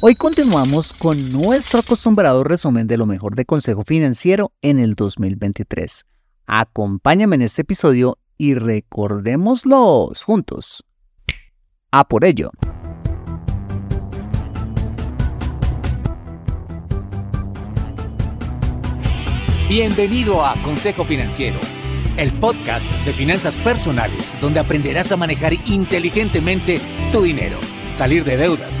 Hoy continuamos con nuestro acostumbrado resumen de lo mejor de Consejo Financiero en el 2023. Acompáñame en este episodio y recordémoslos juntos. A por ello. Bienvenido a Consejo Financiero, el podcast de finanzas personales donde aprenderás a manejar inteligentemente tu dinero, salir de deudas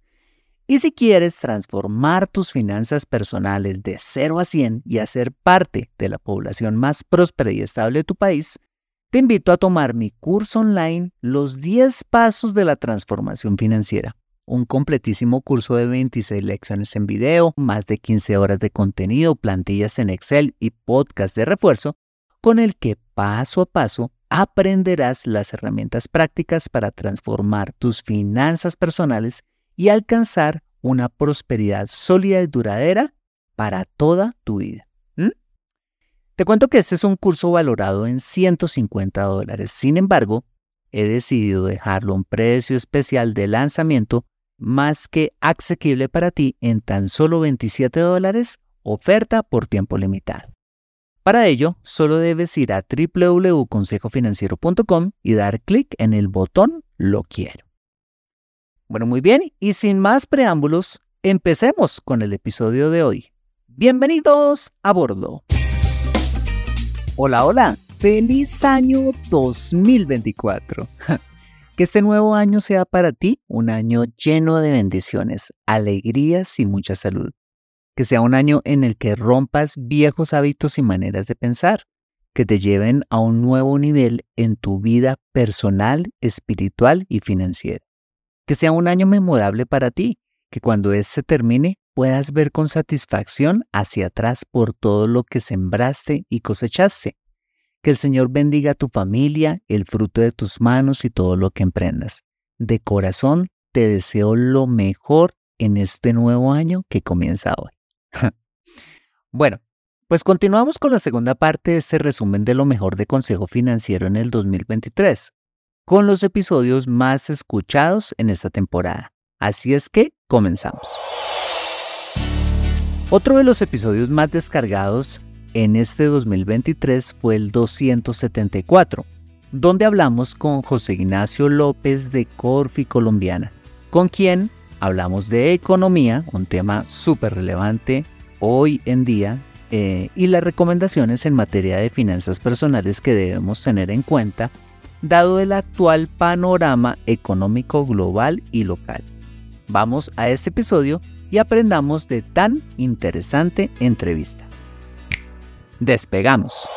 Y si quieres transformar tus finanzas personales de 0 a 100 y hacer parte de la población más próspera y estable de tu país, te invito a tomar mi curso online Los 10 Pasos de la Transformación Financiera, un completísimo curso de 26 lecciones en video, más de 15 horas de contenido, plantillas en Excel y podcast de refuerzo, con el que paso a paso aprenderás las herramientas prácticas para transformar tus finanzas personales y alcanzar una prosperidad sólida y duradera para toda tu vida. Te cuento que este es un curso valorado en 150 dólares. Sin embargo, he decidido dejarlo a un precio especial de lanzamiento más que asequible para ti en tan solo 27 dólares, oferta por tiempo limitado. Para ello, solo debes ir a www.consejofinanciero.com y dar clic en el botón Lo quiero. Bueno, muy bien, y sin más preámbulos, empecemos con el episodio de hoy. Bienvenidos a bordo. Hola, hola, feliz año 2024. Que este nuevo año sea para ti un año lleno de bendiciones, alegrías y mucha salud. Que sea un año en el que rompas viejos hábitos y maneras de pensar, que te lleven a un nuevo nivel en tu vida personal, espiritual y financiera que sea un año memorable para ti, que cuando ese termine puedas ver con satisfacción hacia atrás por todo lo que sembraste y cosechaste. Que el Señor bendiga a tu familia, el fruto de tus manos y todo lo que emprendas. De corazón te deseo lo mejor en este nuevo año que comienza hoy. bueno, pues continuamos con la segunda parte de este resumen de lo mejor de Consejo Financiero en el 2023 con los episodios más escuchados en esta temporada. Así es que comenzamos. Otro de los episodios más descargados en este 2023 fue el 274, donde hablamos con José Ignacio López de Corfi Colombiana, con quien hablamos de economía, un tema súper relevante hoy en día, eh, y las recomendaciones en materia de finanzas personales que debemos tener en cuenta dado el actual panorama económico global y local. Vamos a este episodio y aprendamos de tan interesante entrevista. Despegamos.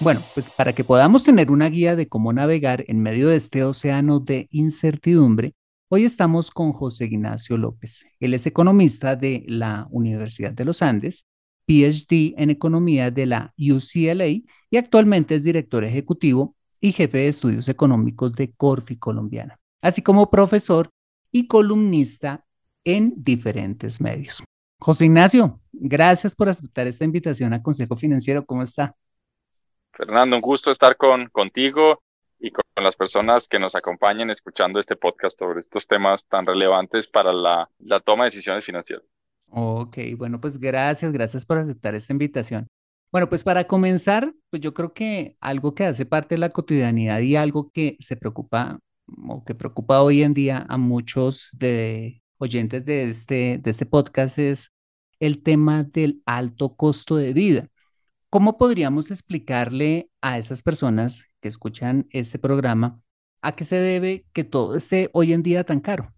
Bueno, pues para que podamos tener una guía de cómo navegar en medio de este océano de incertidumbre, hoy estamos con José Ignacio López. Él es economista de la Universidad de los Andes, PhD en economía de la UCLA y actualmente es director ejecutivo y jefe de estudios económicos de Corfi Colombiana, así como profesor y columnista en diferentes medios. José Ignacio, gracias por aceptar esta invitación a Consejo Financiero. ¿Cómo está? Fernando, un gusto estar con, contigo y con, las personas que nos acompañen escuchando este podcast sobre estos temas tan relevantes para la, la toma de decisiones financieras. Ok, bueno, pues gracias, gracias por aceptar esta invitación. Bueno, pues para comenzar, pues yo creo que algo que hace parte de la cotidianidad y algo que se preocupa o que preocupa hoy en día a muchos de oyentes de este, de este podcast es el tema del alto costo de vida. ¿Cómo podríamos explicarle a esas personas que escuchan este programa a qué se debe que todo esté hoy en día tan caro?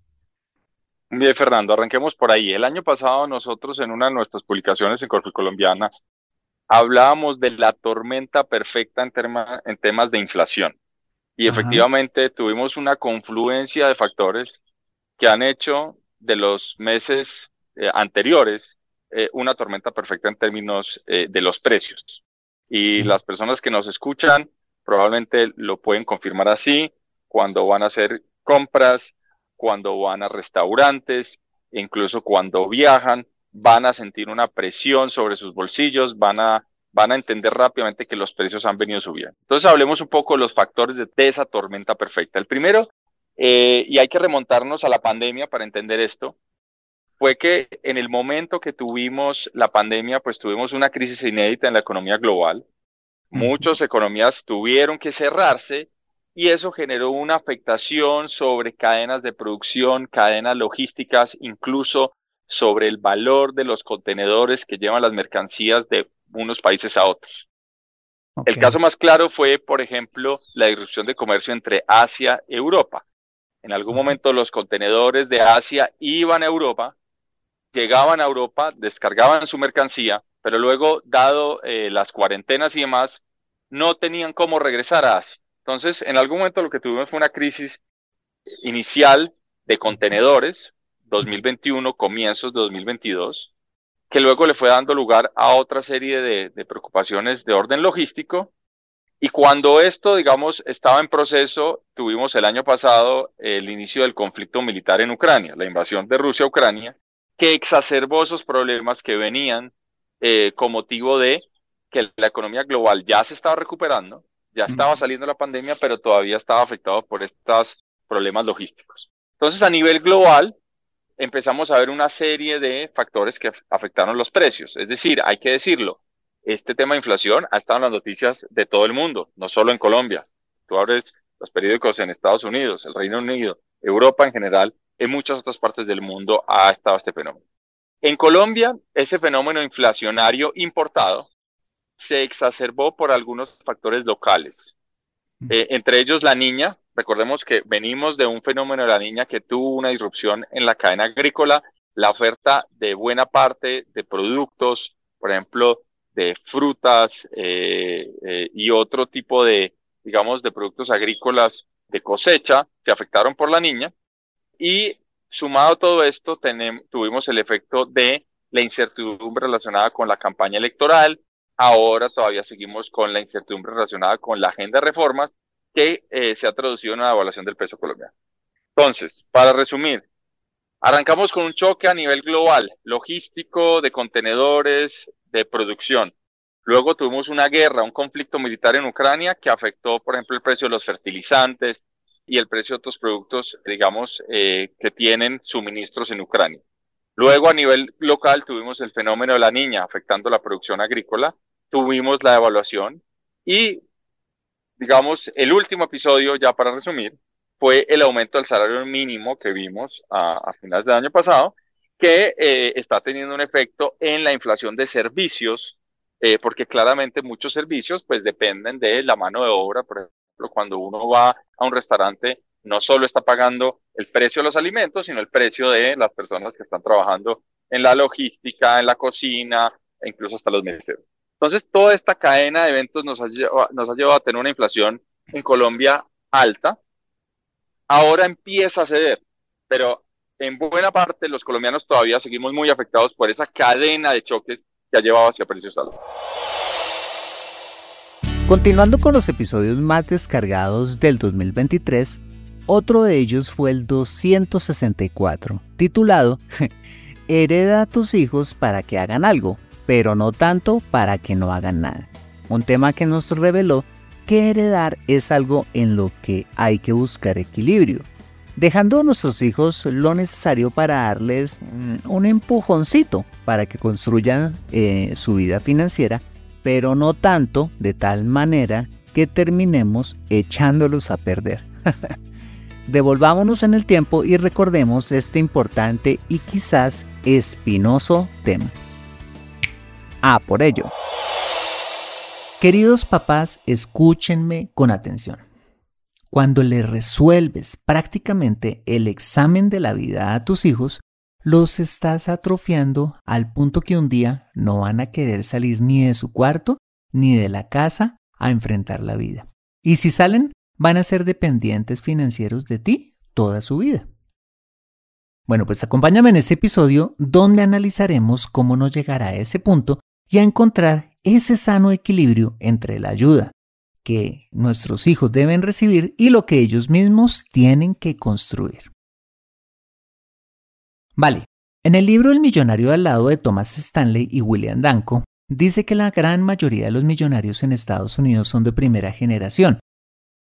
Bien, Fernando, arranquemos por ahí. El año pasado nosotros en una de nuestras publicaciones en Corfi Colombiana hablábamos de la tormenta perfecta en, en temas de inflación. Y efectivamente tuvimos una confluencia de factores que han hecho de los meses eh, anteriores eh, una tormenta perfecta en términos eh, de los precios. Y las personas que nos escuchan probablemente lo pueden confirmar así cuando van a hacer compras, cuando van a restaurantes, incluso cuando viajan, van a sentir una presión sobre sus bolsillos, van a, van a entender rápidamente que los precios han venido subiendo. Entonces hablemos un poco de los factores de, esa tormenta perfecta. El primero, eh, y hay que remontarnos a la pandemia para entender esto, fue que en el momento que tuvimos la pandemia, pues tuvimos una crisis inédita en la economía global. Muchas economías tuvieron que cerrarse y eso generó una afectación sobre cadenas de producción, cadenas logísticas, incluso sobre el valor de los contenedores que llevan las mercancías de unos países a otros. El caso más claro fue, por ejemplo, la disrupción de comercio entre Asia y Europa. En algún momento los contenedores de Asia iban a Europa llegaban a Europa, descargaban su mercancía, pero luego, dado eh, las cuarentenas y demás, no tenían cómo regresar a Asia. Entonces, en algún momento lo que tuvimos fue una crisis inicial de contenedores, 2021, comienzos de 2022, que luego le fue dando lugar a otra serie de, de preocupaciones de orden logístico. Y cuando esto, digamos, estaba en proceso, tuvimos el año pasado el inicio del conflicto militar en Ucrania, la invasión de Rusia a Ucrania, que exacerbó esos problemas que venían eh, con motivo de que la economía global ya se estaba recuperando, ya estaba saliendo la pandemia, pero todavía estaba afectado por estos problemas logísticos. Entonces, a nivel global, empezamos a ver una serie de factores que afectaron los precios. Es decir, hay que decirlo, este tema de inflación ha estado en las noticias de todo el mundo, no solo en Colombia. Tú abres los periódicos en Estados Unidos, el Reino Unido, Europa en general, en muchas otras partes del mundo ha estado este fenómeno. En Colombia, ese fenómeno inflacionario importado se exacerbó por algunos factores locales, eh, entre ellos la niña. Recordemos que venimos de un fenómeno de la niña que tuvo una disrupción en la cadena agrícola, la oferta de buena parte de productos, por ejemplo, de frutas eh, eh, y otro tipo de, digamos, de productos agrícolas de cosecha, se afectaron por la niña. Y sumado todo esto, tuvimos el efecto de la incertidumbre relacionada con la campaña electoral. Ahora todavía seguimos con la incertidumbre relacionada con la agenda de reformas que eh, se ha traducido en una devaluación del peso colombiano. Entonces, para resumir, arrancamos con un choque a nivel global, logístico, de contenedores, de producción. Luego tuvimos una guerra, un conflicto militar en Ucrania que afectó, por ejemplo, el precio de los fertilizantes, y el precio de otros productos, digamos, eh, que tienen suministros en Ucrania. Luego, a nivel local, tuvimos el fenómeno de la niña afectando la producción agrícola, tuvimos la evaluación y, digamos, el último episodio, ya para resumir, fue el aumento del salario mínimo que vimos a, finales del año pasado, que eh, está teniendo un efecto en la inflación de servicios, eh, porque claramente muchos servicios pues dependen de la mano de obra, por ejemplo, cuando uno va a un restaurante, no solo está pagando el precio de los alimentos, sino el precio de las personas que están trabajando en la logística, en la cocina, e incluso hasta los meseros. Entonces, toda esta cadena de eventos nos ha, llevado, a tener una inflación en Colombia alta. Ahora empieza a ceder, pero en buena parte los colombianos todavía seguimos muy afectados por esa cadena de choques que ha llevado hacia precios altos. Continuando con los episodios más descargados del 2023, otro de ellos fue el 264, titulado Hereda a tus hijos para que hagan algo, pero no tanto para que no hagan nada. un tema que nos reveló que heredar es algo en lo que hay que buscar equilibrio, dejando a nuestros hijos lo necesario para darles mm, un empujoncito para que construyan eh, su vida financiera, pero no tanto de tal manera que terminemos echándolos a perder. Devolvámonos en el tiempo y recordemos este importante y quizás espinoso tema. Ah, por ello. Queridos papás, escúchenme con atención. Cuando le resuelves prácticamente el examen de la vida a tus hijos, los estás atrofiando al punto que un día no van a querer salir ni de su cuarto ni de la casa a enfrentar la vida. Y si salen, van a ser dependientes financieros de ti toda su vida. Bueno, pues acompáñame en este episodio donde analizaremos cómo nos llegar a ese punto y a encontrar ese sano equilibrio entre la ayuda que nuestros hijos deben recibir y lo que ellos mismos tienen que construir. Vale, en el libro El millonario al lado de Thomas Stanley y William Danko, dice que la gran mayoría de los millonarios en Estados Unidos son de primera generación.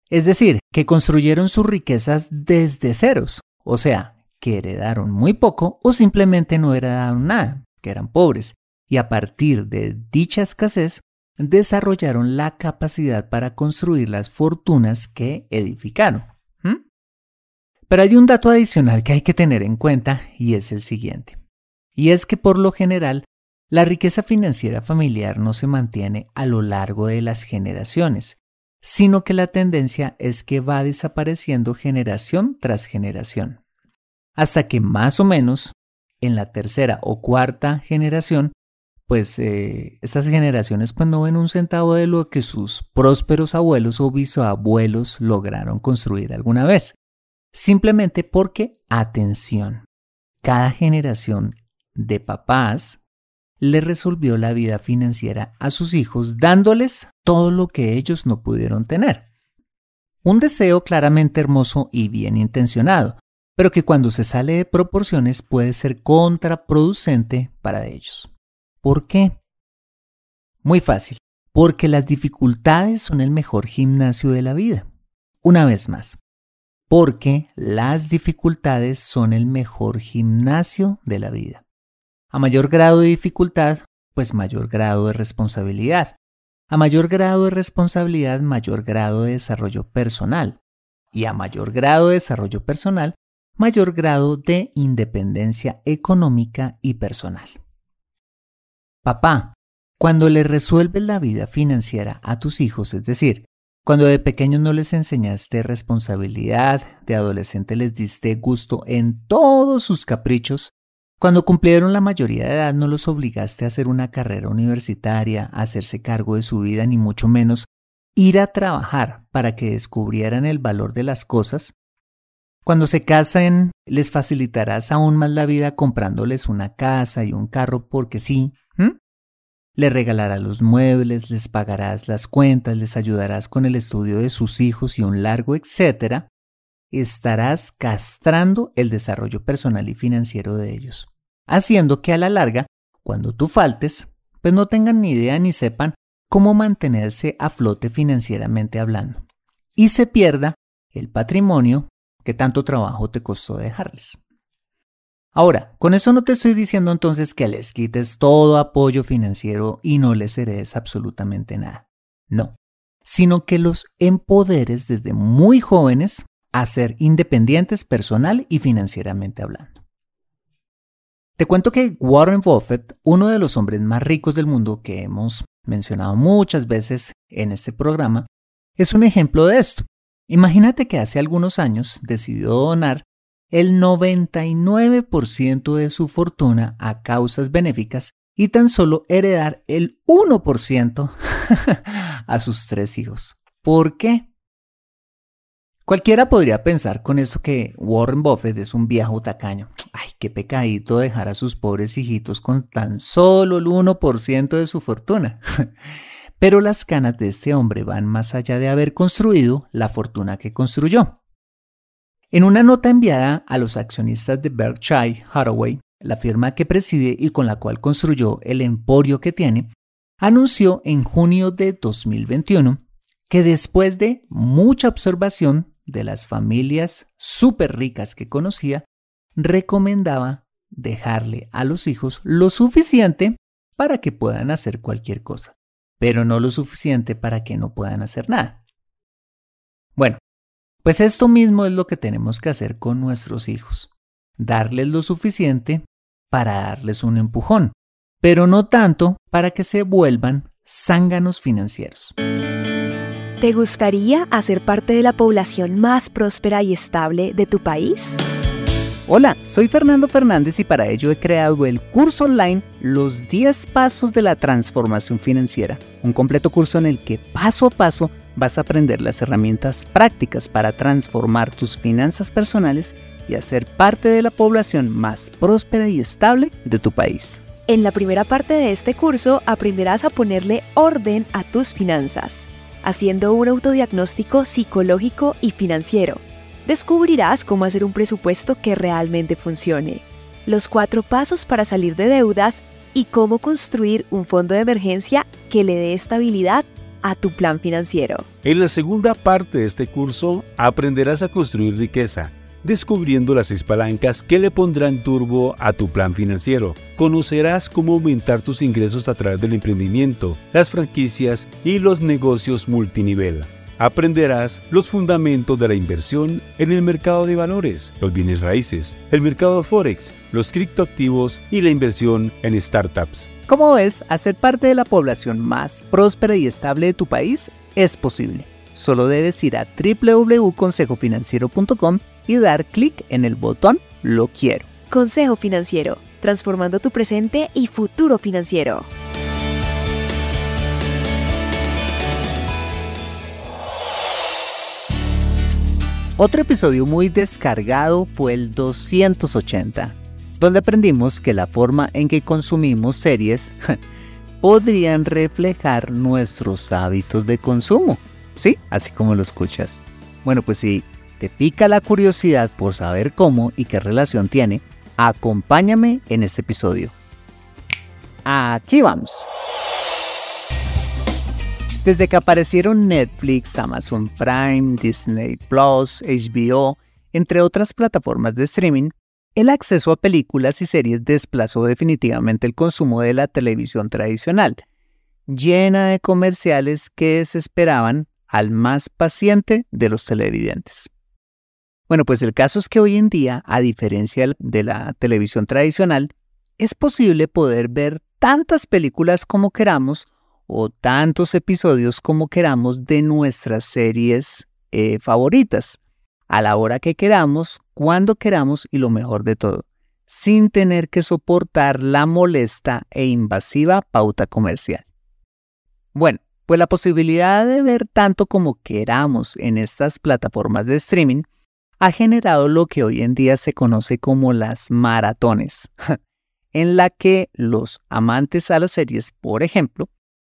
Es decir, que construyeron sus riquezas desde ceros, o sea, que heredaron muy poco o simplemente no heredaron nada, que eran pobres, y a partir de dicha escasez desarrollaron la capacidad para construir las fortunas que edificaron. Pero hay un dato adicional que hay que tener en cuenta y es el siguiente. Y es que por lo general, la riqueza financiera familiar no se mantiene a lo largo de las generaciones, sino que la tendencia es que va desapareciendo generación tras generación. Hasta que más o menos en la tercera o cuarta generación pues eh, estas generaciones pues no ven un centavo de lo que sus prósperos abuelos o bisabuelos lograron construir alguna vez. Simplemente porque, atención, cada generación de papás le resolvió la vida financiera a sus hijos dándoles todo lo que ellos no pudieron tener. Un deseo claramente hermoso y bien intencionado, pero que cuando se sale de proporciones puede ser contraproducente para ellos. ¿Por qué? Muy fácil, porque las dificultades son el mejor gimnasio de la vida. Una vez más, porque las dificultades son el mejor gimnasio de la vida. A mayor grado de dificultad, pues mayor grado de responsabilidad. A mayor grado de responsabilidad, mayor grado de desarrollo personal. Y a mayor grado de desarrollo personal, mayor grado de independencia económica y personal. Papá, cuando le resuelves la vida financiera a tus hijos, es decir, cuando de pequeños no les enseñaste responsabilidad, de adolescente les diste gusto en todos sus caprichos, cuando cumplieron la mayoría de edad no los obligaste a hacer una carrera universitaria, a hacerse cargo de su vida, ni mucho menos ir a trabajar para que descubrieran el valor de las cosas, cuando se casen les facilitarás aún más la vida comprándoles una casa y un carro porque sí, le regalarás los muebles, les pagarás las cuentas, les ayudarás con el estudio de sus hijos y un largo etcétera, estarás castrando el desarrollo personal y financiero de ellos, haciendo que a la larga, cuando tú faltes, pues no tengan ni idea ni sepan cómo mantenerse a flote financieramente hablando, y se pierda el patrimonio que tanto trabajo te costó dejarles. Ahora, con eso no te estoy diciendo entonces que les quites todo apoyo financiero y no les heredes absolutamente nada. No, sino que los empoderes desde muy jóvenes a ser independientes personal y financieramente hablando. Te cuento que Warren Buffett, uno de los hombres más ricos del mundo que hemos mencionado muchas veces en este programa, es un ejemplo de esto. Imagínate que hace algunos años decidió donar el 99% de su fortuna a causas benéficas y tan solo heredar el 1% a sus tres hijos. ¿Por qué? Cualquiera podría pensar con eso que Warren Buffett es un viejo tacaño. Ay, qué pecadito dejar a sus pobres hijitos con tan solo el 1% de su fortuna. Pero las canas de este hombre van más allá de haber construido la fortuna que construyó. En una nota enviada a los accionistas de Berkshire Hathaway, la firma que preside y con la cual construyó el emporio que tiene, anunció en junio de 2021 que después de mucha observación de las familias súper ricas que conocía, recomendaba dejarle a los hijos lo suficiente para que puedan hacer cualquier cosa, pero no lo suficiente para que no puedan hacer nada. Bueno, pues esto mismo es lo que tenemos que hacer con nuestros hijos, darles lo suficiente para darles un empujón, pero no tanto para que se vuelvan zánganos financieros. ¿Te gustaría hacer parte de la población más próspera y estable de tu país? Hola, soy Fernando Fernández y para ello he creado el curso online Los 10 Pasos de la Transformación Financiera, un completo curso en el que paso a paso vas a aprender las herramientas prácticas para transformar tus finanzas personales y hacer parte de la población más próspera y estable de tu país. En la primera parte de este curso aprenderás a ponerle orden a tus finanzas, haciendo un autodiagnóstico psicológico y financiero descubrirás cómo hacer un presupuesto que realmente funcione, los cuatro pasos para salir de deudas y cómo construir un fondo de emergencia que le dé estabilidad tu plan financiero. En la segunda parte de este curso aprenderás a construir riqueza, descubriendo las seis palancas que le pondrán turbo a tu plan financiero. Conocerás cómo aumentar tus ingresos a través del emprendimiento, las franquicias y los negocios multinivel aprenderás los fundamentos de la inversión en el mercado de valores, los bienes raíces, el mercado de Forex, los criptoactivos y la inversión en startups. Como ves, hacer parte de la población más próspera y estable de tu país es posible. Solo debes ir a www.consejofinanciero.com y dar clic en el botón Lo quiero. Consejo Financiero, transformando tu presente y futuro financiero. Otro episodio muy descargado fue el 280, donde aprendimos que la forma en que consumimos series podrían reflejar nuestros hábitos de consumo. Sí, así como lo escuchas. Bueno, pues si te pica la curiosidad por saber cómo y qué relación tiene, acompáñame en este episodio. Aquí vamos. Desde que aparecieron Netflix, Amazon Prime, Disney Plus, HBO, entre otras plataformas de streaming, el acceso a películas y series desplazó definitivamente el consumo de la televisión tradicional, llena de comerciales que desesperaban al más paciente de los televidentes. Bueno, pues el caso es que hoy en día, a diferencia de la televisión tradicional, es posible poder ver tantas películas como queramos o tantos episodios como queramos de nuestras series eh, favoritas, a la hora que queramos, cuando queramos y lo mejor de todo, sin tener que soportar la molesta e invasiva pauta comercial. Bueno, pues la posibilidad de ver tanto como queramos en estas plataformas de streaming ha generado lo que hoy en día se conoce como las maratones, en la que los amantes a las series, por ejemplo,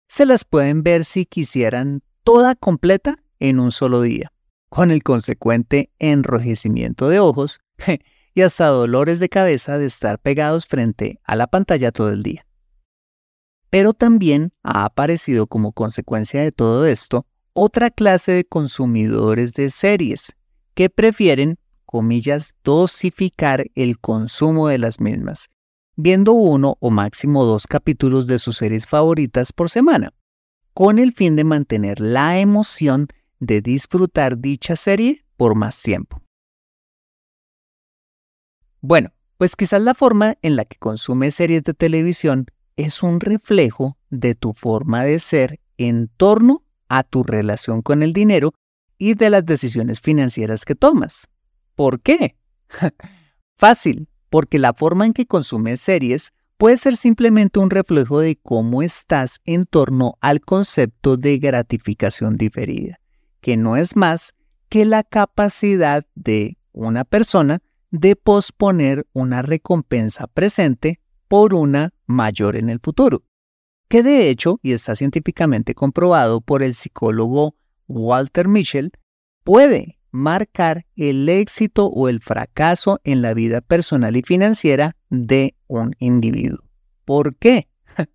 se las pueden ver si quisieran toda completa en un solo día, con el consecuente enrojecimiento de ojos y hasta dolores de cabeza de estar pegados frente a la pantalla todo el día. Pero también ha aparecido como consecuencia de todo esto otra clase de consumidores de series que prefieren, comillas, dosificar el consumo de las mismas viendo uno o máximo dos capítulos de sus series favoritas por semana, con el fin de mantener la emoción de disfrutar dicha serie por más tiempo. Bueno, pues quizás la forma en la que consumes series de televisión es un reflejo de tu forma de ser en torno a tu relación con el dinero y de las decisiones financieras que tomas. ¿Por qué? Fácil, porque la forma en que consumes series puede ser simplemente un reflejo de cómo estás en torno al concepto de gratificación diferida, que no es más que la capacidad de una persona de posponer una recompensa presente por una mayor en el futuro, que de hecho, y está científicamente comprobado por el psicólogo Walter Michel, puede marcar el éxito o el fracaso en la vida personal y financiera de un individuo. ¿Por qué?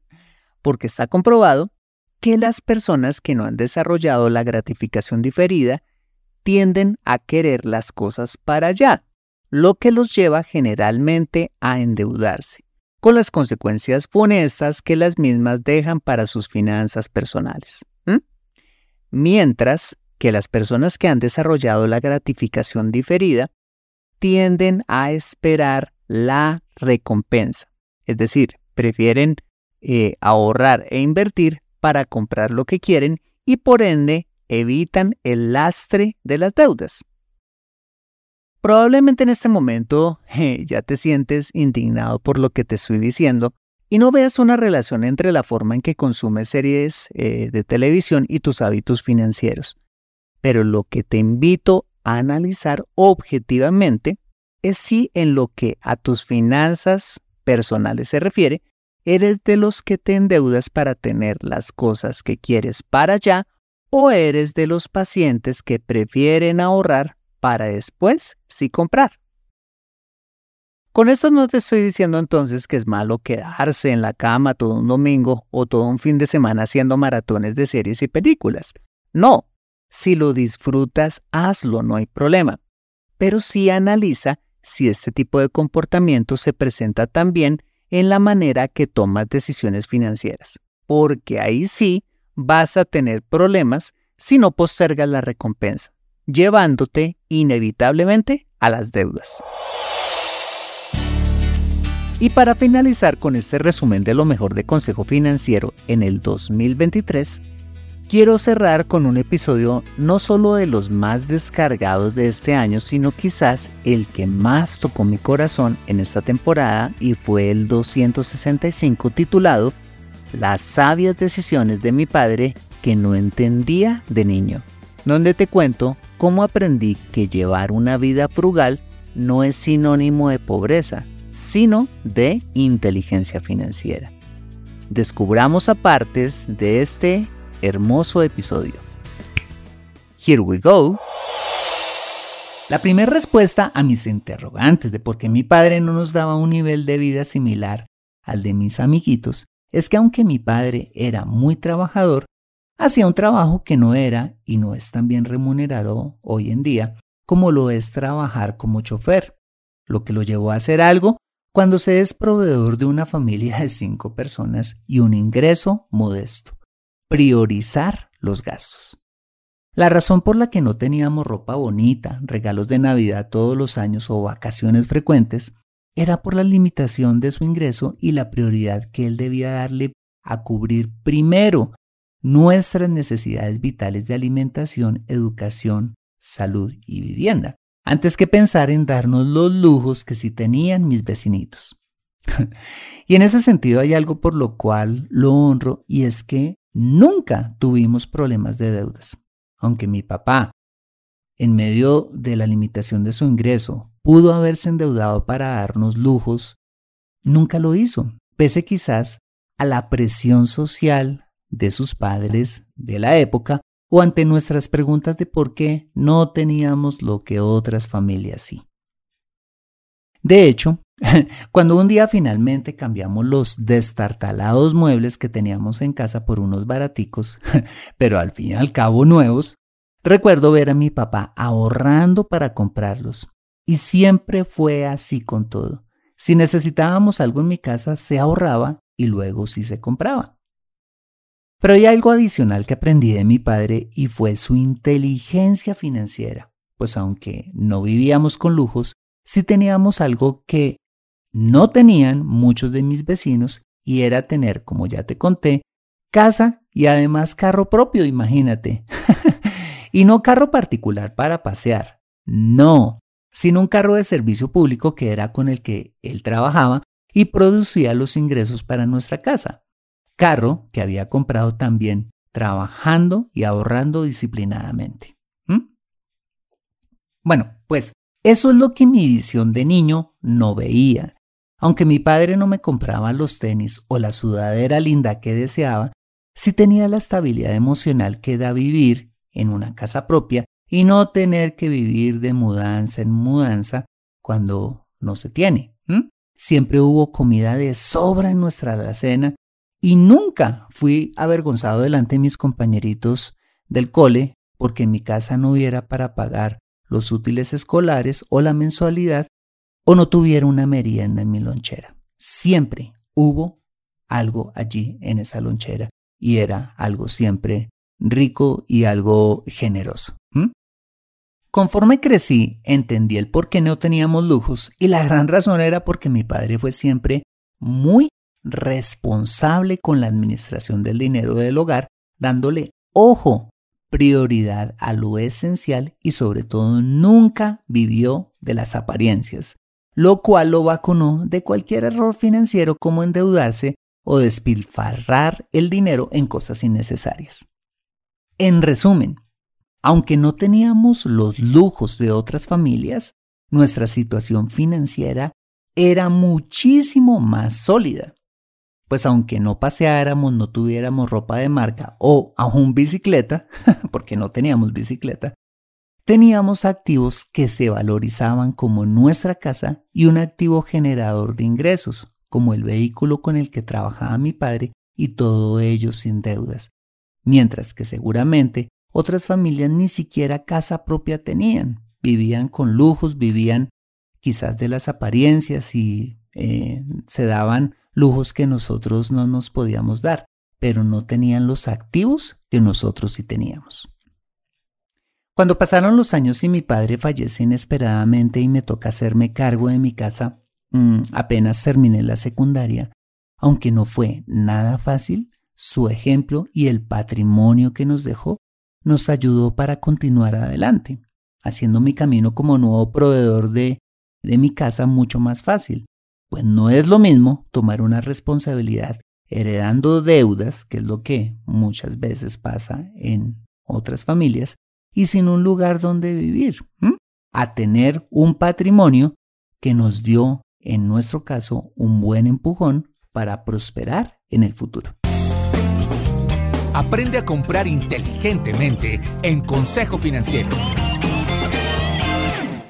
porque está comprobado que las personas que no han desarrollado la gratificación diferida tienden a querer las cosas para allá, lo que los lleva generalmente a endeudarse, con las consecuencias funestas que las mismas dejan para sus finanzas personales. Mientras que las personas que han desarrollado la gratificación diferida tienden a esperar la recompensa, es decir, prefieren eh, ahorrar e invertir para comprar lo que quieren y por ende evitan el lastre de las deudas. Probablemente en este momento ya te sientes indignado por lo que te estoy diciendo y no veas una relación entre la forma en que consumes series eh, de televisión y tus hábitos financieros. Pero lo que te invito a analizar objetivamente es si en lo que a tus finanzas personales se refiere, eres de los que te endeudas para tener las cosas que quieres para allá o eres de los pacientes que prefieren ahorrar para después sí comprar. Con esto no te estoy diciendo entonces que es malo quedarse en la cama todo un domingo o todo un fin de semana haciendo maratones de series y películas. No, si lo disfrutas, hazlo, no hay problema. Pero sí analiza si este tipo de comportamiento se presenta también en la manera que tomas decisiones financieras, porque ahí sí vas a tener problemas si no postergas la recompensa, llevándote inevitablemente a las deudas. Y para finalizar con este resumen de lo mejor de Consejo Financiero en el 2023, quiero cerrar con un episodio no solo de los más descargados de este año, sino quizás el que más tocó mi corazón en esta temporada y fue el 265 titulado Las sabias decisiones de mi padre que no entendía de niño, donde te cuento cómo aprendí que llevar una vida frugal no es sinónimo de pobreza, sino de inteligencia financiera. Descubramos apartes de este hermoso episodio. Here we go. La primera respuesta a mis interrogantes de por qué mi padre no nos daba un nivel de vida similar al de mis amiguitos es que aunque mi padre era muy trabajador, hacía un trabajo que no era y no es tan bien remunerado hoy en día como lo es trabajar como chofer, lo que lo llevó a hacer algo cuando se es proveedor de una familia de cinco personas y un ingreso modesto priorizar los gastos. La razón por la que no teníamos ropa bonita, regalos de Navidad todos los años o vacaciones frecuentes era por la limitación de su ingreso y la prioridad que él debía darle a cubrir primero nuestras necesidades vitales de alimentación, educación, salud y vivienda, antes que pensar en darnos los lujos que sí tenían mis vecinitos. y en ese sentido hay algo por lo cual lo honro y es que Nunca tuvimos problemas de deudas. Aunque mi papá, en medio de la limitación de su ingreso, pudo haberse endeudado para darnos lujos, nunca lo hizo, pese quizás a la presión social de sus padres de la época o ante nuestras preguntas de por qué no teníamos lo que otras familias sí. De hecho, cuando un día finalmente cambiamos los destartalados muebles que teníamos en casa por unos baraticos, pero al fin y al cabo nuevos, recuerdo ver a mi papá ahorrando para comprarlos. Y siempre fue así con todo. Si necesitábamos algo en mi casa, se ahorraba y luego sí se compraba. Pero hay algo adicional que aprendí de mi padre y fue su inteligencia financiera, pues aunque no vivíamos con lujos, sí teníamos algo que no tenían muchos de mis vecinos y era tener, como ya te conté, casa y además carro propio, imagínate. y no carro particular para pasear, no, sino un carro de servicio público que era con el que él trabajaba y producía los ingresos para nuestra casa. Carro que había comprado también trabajando y ahorrando disciplinadamente. ¿Mm? Bueno, pues eso es lo que mi visión de niño no veía. Aunque mi padre no me compraba los tenis o la sudadera linda que deseaba, sí tenía la estabilidad emocional que da vivir en una casa propia y no tener que vivir de mudanza en mudanza cuando no se tiene. Siempre hubo comida de sobra en nuestra alacena Y nunca fui avergonzado delante de mis compañeritos del cole porque en mi casa no hubiera para pagar los útiles escolares o la mensualidad o no tuviera una merienda en mi lonchera. Siempre hubo algo allí en esa lonchera y era algo siempre rico y algo generoso. Conforme crecí, entendí el por qué no teníamos lujos y la gran razón era porque mi padre fue siempre muy responsable con la administración del dinero del hogar, dándole ojo, prioridad a lo esencial y sobre todo nunca vivió de las apariencias, lo cual lo vacunó de cualquier error financiero como endeudarse o despilfarrar el dinero en cosas innecesarias. En resumen, aunque no teníamos los lujos de otras familias, nuestra situación financiera era muchísimo más sólida. Pues aunque no paseáramos, no tuviéramos ropa de marca o aún bicicleta, porque no teníamos bicicleta, teníamos activos que se valorizaban como nuestra casa y un activo generador de ingresos, como el vehículo con el que trabajaba mi padre y todo ello sin deudas. Mientras que seguramente otras familias ni siquiera casa propia tenían, vivían con lujos, vivían quizás de las apariencias y eh, se daban lujos que nosotros no nos podíamos dar, pero no tenían los activos que nosotros sí teníamos. Cuando pasaron los años y mi padre fallece inesperadamente y me toca hacerme cargo de mi casa, mm, apenas terminé la secundaria, aunque no fue nada fácil, su ejemplo y el patrimonio que nos dejó nos ayudó para continuar adelante, haciendo mi camino como nuevo proveedor de, de mi casa mucho más fácil, pues no es lo mismo tomar una responsabilidad heredando deudas, que es lo que muchas veces pasa en otras familias, y sin un lugar donde vivir, a tener un patrimonio que nos dio, en nuestro caso, un buen empujón para prosperar en el futuro. Aprende a comprar inteligentemente en Consejo Financiero.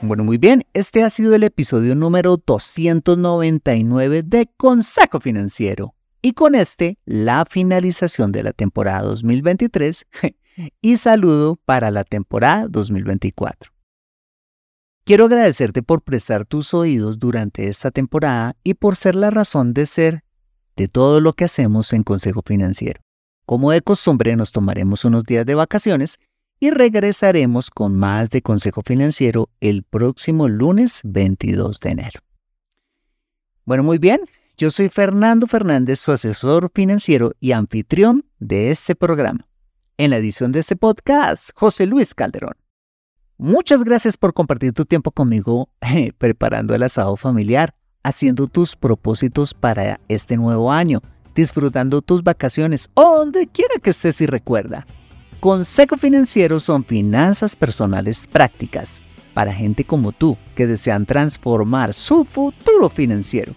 Bueno, muy bien, este ha sido el episodio número 299 de Consejo Financiero. Y con este, la finalización de la temporada 2023 y saludo para la temporada 2024. Quiero agradecerte por prestar tus oídos durante esta temporada y por ser la razón de ser de todo lo que hacemos en Consejo Financiero. Como de costumbre, nos tomaremos unos días de vacaciones y regresaremos con más de Consejo Financiero el próximo lunes 22 de enero. Bueno, muy bien, yo soy Fernando Fernández, su asesor financiero y anfitrión de este programa. En la edición de este podcast, José Luis Calderón. Muchas gracias por compartir tu tiempo conmigo preparando el asado familiar, haciendo tus propósitos para este nuevo año disfrutando tus vacaciones o donde quiera que estés y recuerda. Consejo Financiero son finanzas personales prácticas para gente como tú que desean transformar su futuro financiero.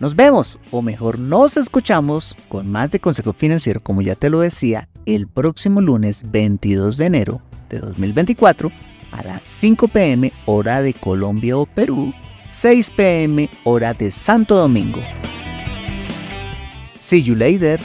Nos vemos, o mejor nos escuchamos, con más de Consejo Financiero, como ya te lo decía, el próximo lunes 22 de enero de 2024 a las 5 pm hora de Colombia o Perú, 6 pm hora de Santo Domingo. See you later.